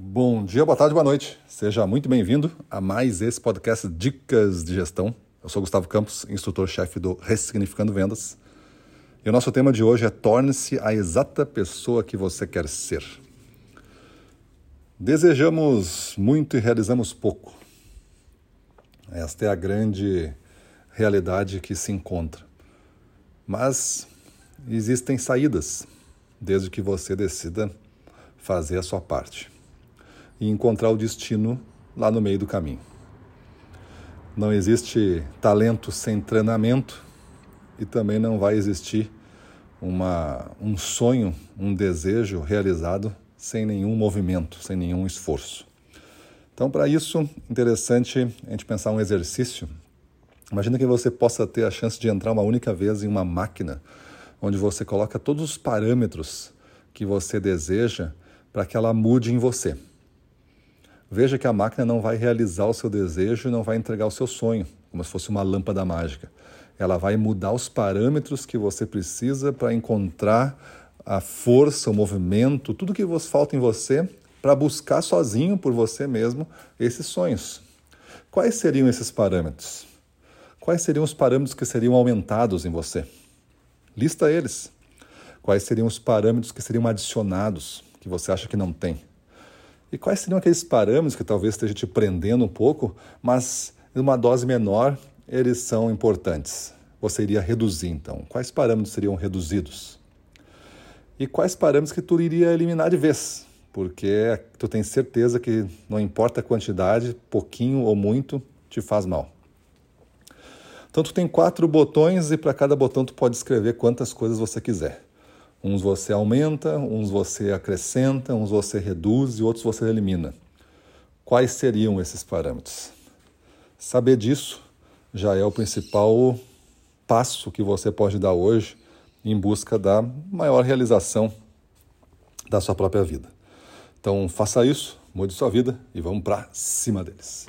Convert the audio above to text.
Bom dia, boa tarde, boa noite. Seja muito bem-vindo a mais esse podcast Dicas de Gestão. Eu sou Gustavo Campos, instrutor-chefe do Ressignificando Vendas. E o nosso tema de hoje é Torne-se a exata pessoa que você quer ser. Desejamos muito e realizamos pouco. Esta é a grande realidade que se encontra. Mas existem saídas, desde que você decida fazer a sua parte e encontrar o destino lá no meio do caminho. Não existe talento sem treinamento e também não vai existir uma, um sonho, um desejo realizado sem nenhum movimento, sem nenhum esforço. Então, para isso, interessante a gente pensar um exercício. Imagina que você possa ter a chance de entrar uma única vez em uma máquina onde você coloca todos os parâmetros que você deseja para que ela mude em você. Veja que a máquina não vai realizar o seu desejo e não vai entregar o seu sonho, como se fosse uma lâmpada mágica. Ela vai mudar os parâmetros que você precisa para encontrar a força, o movimento, tudo que falta em você para buscar sozinho por você mesmo esses sonhos. Quais seriam esses parâmetros? Quais seriam os parâmetros que seriam aumentados em você? Lista eles. Quais seriam os parâmetros que seriam adicionados que você acha que não tem? E quais seriam aqueles parâmetros que talvez esteja te prendendo um pouco, mas em uma dose menor eles são importantes? Você iria reduzir então. Quais parâmetros seriam reduzidos? E quais parâmetros que tu iria eliminar de vez? Porque tu tem certeza que não importa a quantidade, pouquinho ou muito, te faz mal. Então tu tem quatro botões e para cada botão tu pode escrever quantas coisas você quiser. Uns você aumenta, uns você acrescenta, uns você reduz e outros você elimina. Quais seriam esses parâmetros? Saber disso já é o principal passo que você pode dar hoje em busca da maior realização da sua própria vida. Então faça isso, mude sua vida e vamos para cima deles.